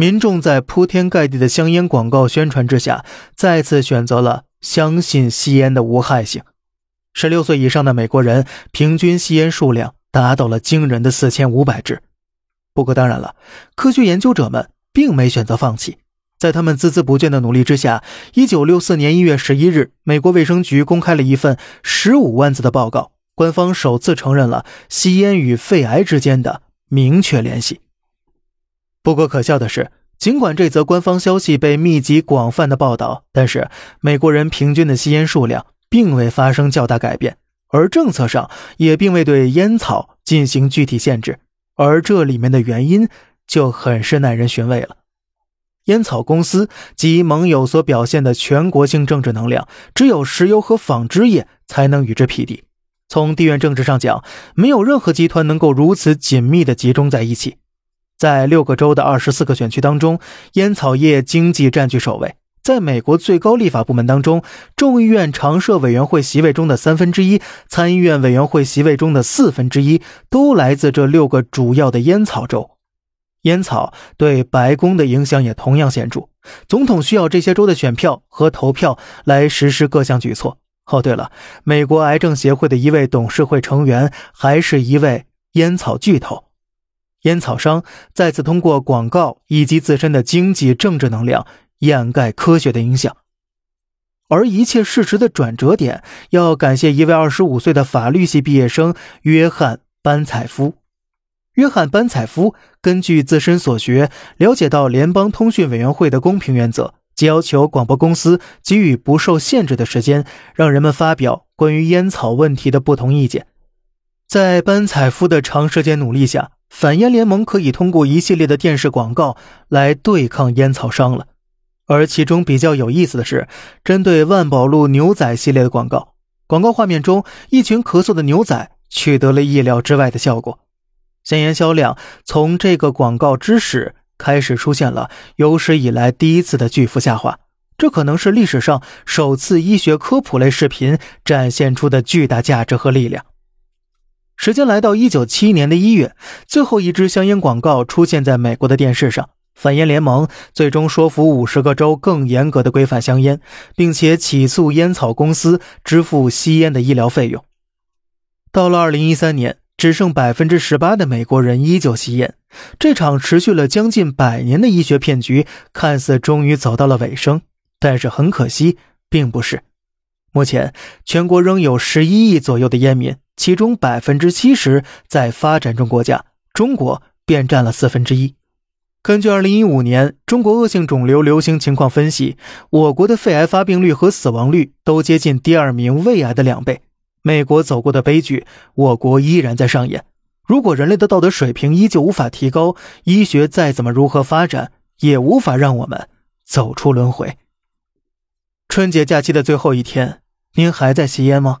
民众在铺天盖地的香烟广告宣传之下，再次选择了相信吸烟的无害性。十六岁以上的美国人平均吸烟数量达到了惊人的四千五百支。不过，当然了，科学研究者们并没选择放弃，在他们孜孜不倦的努力之下，一九六四年一月十一日，美国卫生局公开了一份十五万字的报告，官方首次承认了吸烟与肺癌之间的明确联系。不过，可笑的是，尽管这则官方消息被密集广泛的报道，但是美国人平均的吸烟数量并未发生较大改变，而政策上也并未对烟草进行具体限制。而这里面的原因就很是耐人寻味了。烟草公司及盟友所表现的全国性政治能量，只有石油和纺织业才能与之匹敌。从地缘政治上讲，没有任何集团能够如此紧密的集中在一起。在六个州的二十四个选区当中，烟草业经济占据首位。在美国最高立法部门当中，众议院常设委员会席位中的三分之一，参议院委员会席位中的四分之一，都来自这六个主要的烟草州。烟草对白宫的影响也同样显著，总统需要这些州的选票和投票来实施各项举措。哦，对了，美国癌症协会的一位董事会成员还是一位烟草巨头。烟草商再次通过广告以及自身的经济政治能量掩盖科学的影响，而一切事实的转折点要感谢一位二十五岁的法律系毕业生约翰·班采夫。约翰·班采夫根据自身所学，了解到联邦通讯委员会的公平原则，即要求广播公司给予不受限制的时间，让人们发表关于烟草问题的不同意见。在班采夫的长时间努力下，反烟联盟可以通过一系列的电视广告来对抗烟草商了。而其中比较有意思的是，针对万宝路牛仔系列的广告，广告画面中一群咳嗽的牛仔取得了意料之外的效果，香烟销量从这个广告之始开始出现了有史以来第一次的巨幅下滑。这可能是历史上首次医学科普类视频展现出的巨大价值和力量。时间来到一九七一年的一月，最后一支香烟广告出现在美国的电视上。反烟联盟最终说服五十个州更严格的规范香烟，并且起诉烟草公司支付吸烟的医疗费用。到了二零一三年，只剩百分之十八的美国人依旧吸烟。这场持续了将近百年的医学骗局，看似终于走到了尾声，但是很可惜，并不是。目前，全国仍有十一亿左右的烟民。其中百分之七十在发展中国家，中国便占了四分之一。根据二零一五年中国恶性肿瘤流行情况分析，我国的肺癌发病率和死亡率都接近第二名胃癌的两倍。美国走过的悲剧，我国依然在上演。如果人类的道德水平依旧无法提高，医学再怎么如何发展，也无法让我们走出轮回。春节假期的最后一天，您还在吸烟吗？